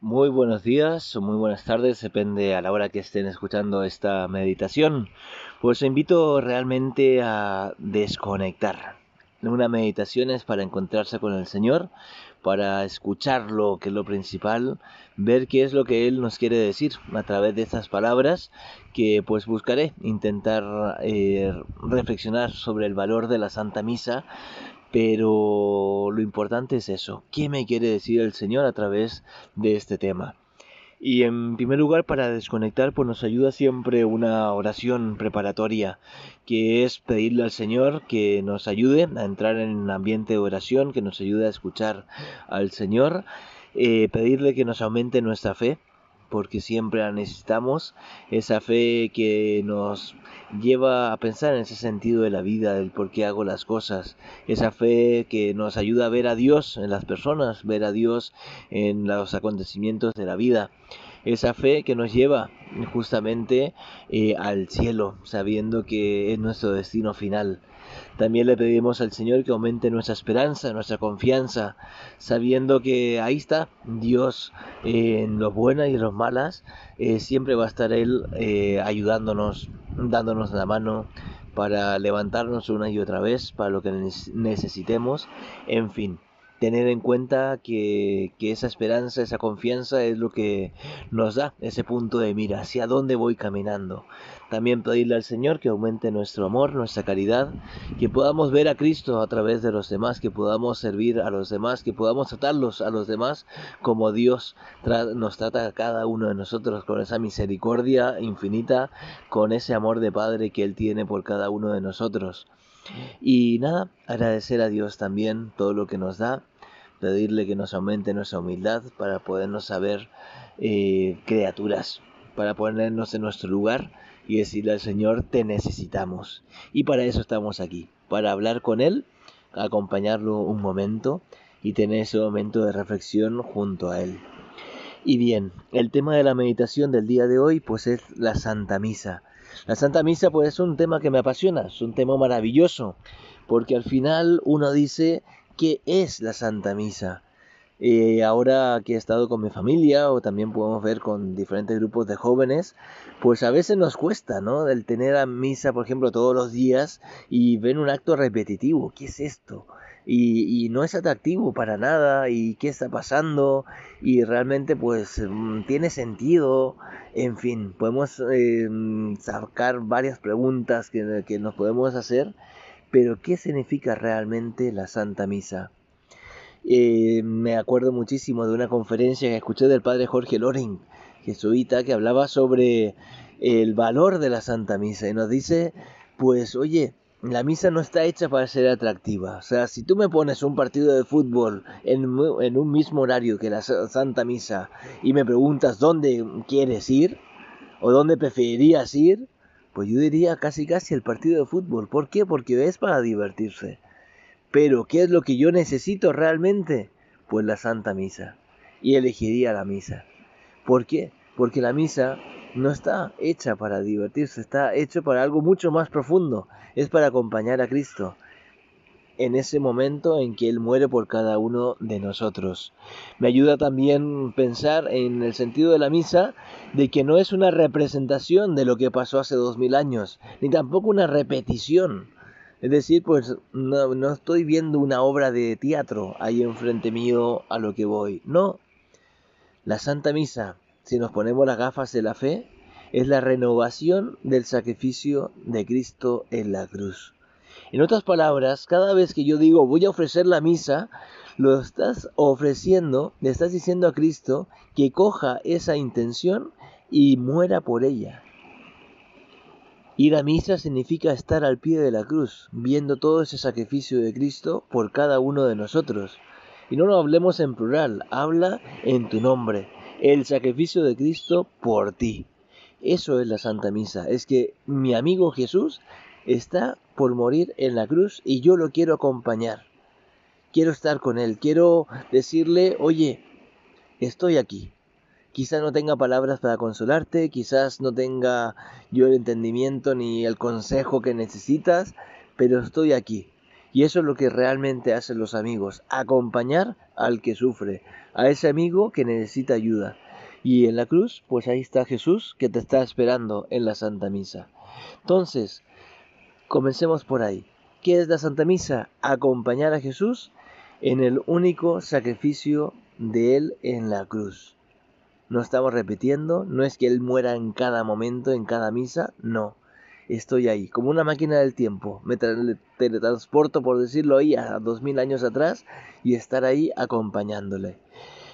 Muy buenos días o muy buenas tardes, depende a la hora que estén escuchando esta meditación. Pues os invito realmente a desconectar. Una meditación es para encontrarse con el Señor, para escucharlo, que es lo principal, ver qué es lo que Él nos quiere decir a través de estas palabras que pues buscaré intentar eh, reflexionar sobre el valor de la Santa Misa pero lo importante es eso, ¿qué me quiere decir el Señor a través de este tema? Y en primer lugar, para desconectar, pues nos ayuda siempre una oración preparatoria, que es pedirle al Señor que nos ayude a entrar en un ambiente de oración, que nos ayude a escuchar al Señor, eh, pedirle que nos aumente nuestra fe, porque siempre la necesitamos, esa fe que nos lleva a pensar en ese sentido de la vida, del por qué hago las cosas, esa fe que nos ayuda a ver a Dios en las personas, ver a Dios en los acontecimientos de la vida, esa fe que nos lleva justamente eh, al cielo, sabiendo que es nuestro destino final. También le pedimos al Señor que aumente nuestra esperanza, nuestra confianza, sabiendo que ahí está Dios en los buenas y en los malas, eh, siempre va a estar Él eh, ayudándonos, dándonos la mano para levantarnos una y otra vez para lo que necesitemos, en fin tener en cuenta que, esa esperanza, esa confianza es lo que nos da ese punto de mira, hacia dónde voy caminando. También pedirle al Señor que aumente nuestro amor, nuestra caridad, que podamos ver a Cristo a través de los demás, que podamos servir a los demás, que podamos tratarlos a los demás como Dios nos trata a cada uno de nosotros, con esa misericordia infinita, con ese amor de Padre que Él tiene por cada uno de nosotros. Y nada, agradecer a Dios también todo lo que nos da, pedirle que nos aumente nuestra humildad para podernos saber eh, criaturas, para ponernos en nuestro lugar y decirle al Señor, te necesitamos. Y para eso estamos aquí, para hablar con Él, acompañarlo un momento y tener ese momento de reflexión junto a Él. Y bien, el tema de la meditación del día de hoy pues es la Santa Misa. La Santa Misa pues es un tema que me apasiona, es un tema maravilloso, porque al final uno dice, ¿qué es la Santa Misa? Eh, ahora que he estado con mi familia o también podemos ver con diferentes grupos de jóvenes, pues a veces nos cuesta, ¿no? El tener a misa, por ejemplo, todos los días y ver un acto repetitivo. ¿Qué es esto? Y, no es atractivo para nada y qué está pasando y realmente pues mm, tiene sentido. En fin podemos eh, sacar varias preguntas que, que nos podemos hacer pero qué significa realmente la Santa Misa eh, me acuerdo muchísimo de una conferencia que escuché del padre Jorge Loring, jesuita, que hablaba sobre el valor de la Santa Misa y nos dice, pues oye, la misa no está hecha para ser atractiva. O sea, si tú me pones un partido de fútbol en, un mismo horario que la Santa Misa y me preguntas dónde quieres ir o dónde preferirías ir, pues yo diría casi casi el partido de fútbol. ¿Por qué? Porque es para divertirse. Pero, ¿qué es lo que yo necesito realmente? Pues la Santa Misa. Y elegiría la misa. ¿Por qué? Porque la misa no está hecha para divertirse, está hecha para algo mucho más profundo. Es para acompañar a Cristo en ese momento en que Él muere por cada uno de nosotros. Me ayuda también pensar en el sentido de la misa de que no es una representación de lo que pasó hace dos mil años, ni tampoco una repetición es decir, pues no, no estoy viendo una obra de teatro ahí enfrente mío a lo que voy. No. La Santa Misa, si nos ponemos las gafas de la fe, es la renovación del sacrificio de Cristo en la cruz. En otras palabras, cada vez que yo digo voy a ofrecer la misa, lo estás ofreciendo, le estás diciendo a Cristo que coja esa intención y muera por ella. Ir a misa significa estar al pie de la cruz, viendo todo ese sacrificio de Cristo por cada uno de nosotros. Y no lo hablemos en plural, habla en tu nombre, el sacrificio de Cristo por ti. Eso es la Santa Misa, es que mi amigo Jesús está por morir en la cruz y yo lo quiero acompañar. Quiero estar con él, quiero decirle, oye, estoy aquí, Quizás no tenga palabras para consolarte, quizás no tenga yo el entendimiento ni el consejo que necesitas, pero estoy aquí. Y eso es lo que realmente hacen los amigos, acompañar al que sufre, a ese amigo que necesita ayuda. Y en la cruz, pues ahí está Jesús que te está esperando en la Santa Misa. Entonces, comencemos por ahí. ¿Qué es la Santa Misa? Acompañar a Jesús en el único sacrificio de Él en la cruz. No estamos repitiendo, no es que Él muera en cada momento, en cada misa, no. Estoy ahí, como una máquina del tiempo. Me teletransporto, por decirlo ahí, a dos mil años atrás y estar ahí acompañándole.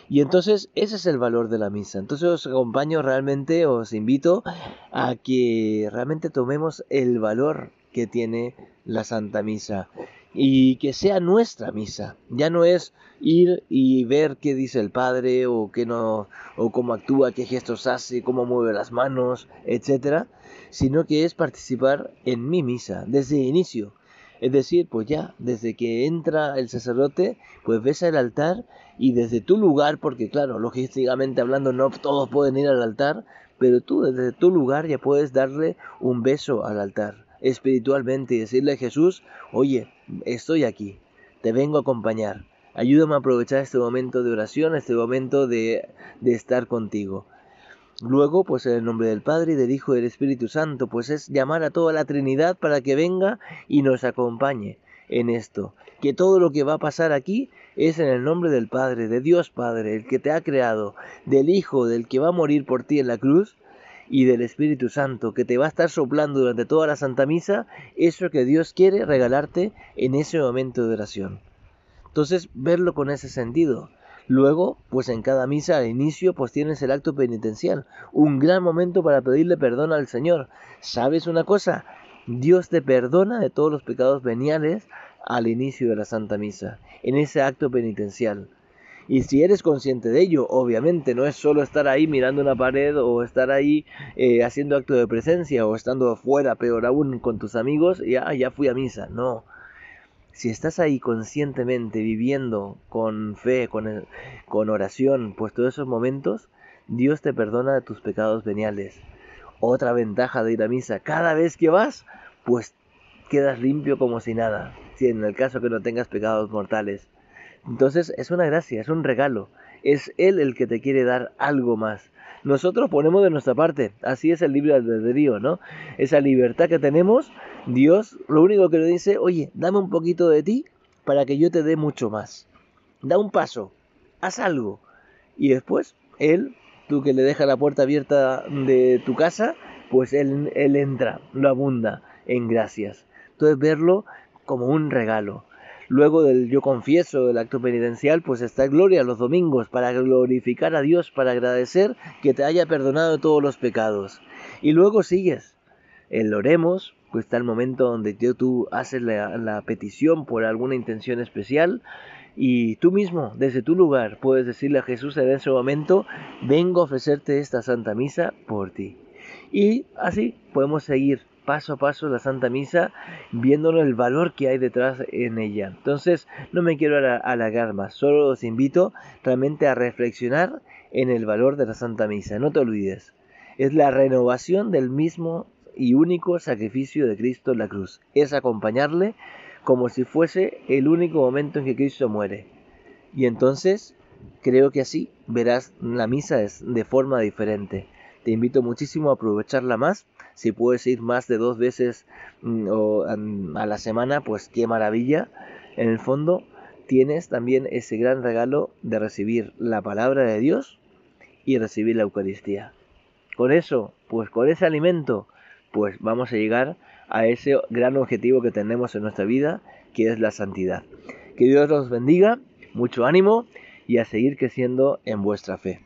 Y entonces ese es el valor de la misa. Entonces os acompaño realmente, os invito a que realmente tomemos el valor que tiene la Santa Misa y que sea nuestra misa. Ya no es ir y ver qué dice el Padre o qué no o cómo actúa, qué gestos hace, cómo mueve las manos, etcétera, sino que es participar en mi misa desde el inicio. Es decir, pues ya, desde que entra el sacerdote, pues ves al altar y desde tu lugar, porque claro, logísticamente hablando no todos pueden ir al altar, pero tú desde tu lugar ya puedes darle un beso al altar espiritualmente y decirle a Jesús, oye, estoy aquí, te vengo a acompañar, ayúdame a aprovechar este momento de oración, este momento de, de estar contigo. Luego, pues en el nombre del Padre y del Hijo y del Espíritu Santo, pues es llamar a toda la Trinidad para que venga y nos acompañe en esto. Que todo lo que va a pasar aquí es en el nombre del Padre, de Dios Padre, el que te ha creado, del Hijo, del que va a morir por ti en la cruz, y del Espíritu Santo, que te va a estar soplando durante toda la Santa Misa, eso que Dios quiere regalarte en ese momento de oración. Entonces, verlo con ese sentido. Luego, pues en cada misa al inicio, pues tienes el acto penitencial, un gran momento para pedirle perdón al Señor. ¿Sabes una cosa? Dios te perdona de todos los pecados veniales al inicio de la Santa Misa, en ese acto penitencial. Y si eres consciente de ello, obviamente, no es solo estar ahí mirando una pared o estar ahí eh, haciendo acto de presencia o estando afuera, peor aún, con tus amigos, ya, ya fui a misa. No, si estás ahí conscientemente viviendo con fe, con, oración, pues todos esos momentos, Dios te perdona tus pecados veniales. Otra ventaja de ir a misa, cada vez que vas, pues quedas limpio como si nada, si en el caso que no tengas pecados mortales. Entonces es una gracia, es un regalo, es Él el que te quiere dar algo más. Nosotros ponemos de nuestra parte, así es el libre albedrío, ¿no? Esa libertad que tenemos, Dios lo único que le dice, oye, dame un poquito de ti para que yo te dé mucho más. Da un paso, haz algo. Y después, Él, tú que le dejas la puerta abierta de tu casa, pues Él, él entra, lo abunda en gracias. Entonces verlo como un regalo. Luego del yo confieso, del acto penitencial, pues está gloria los domingos para glorificar a Dios, para agradecer que te haya perdonado todos los pecados. Y luego sigues. El oremos, pues está el momento donde tú haces la, la petición por alguna intención especial y tú mismo, desde tu lugar, puedes decirle a Jesús en ese momento, vengo a ofrecerte esta Santa Misa por ti. Y así podemos seguir paso a paso la Santa Misa, viéndolo el valor que hay detrás en ella. Entonces, no me quiero alargar más, solo os invito realmente a reflexionar en el valor de la Santa Misa. No te olvides, es la renovación del mismo y único sacrificio de Cristo en la cruz. Es acompañarle como si fuese el único momento en que Cristo muere. Y entonces, creo que así verás la misa de forma diferente. Te invito muchísimo a aprovecharla más. Si puedes ir más de dos veces mm, a la semana, pues qué maravilla. En el fondo tienes también ese gran regalo de recibir la palabra de Dios y recibir la Eucaristía. Con eso, pues con ese alimento, pues vamos a llegar a ese gran objetivo que tenemos en nuestra vida, que es la santidad. Que Dios los bendiga, mucho ánimo y a seguir creciendo en vuestra fe.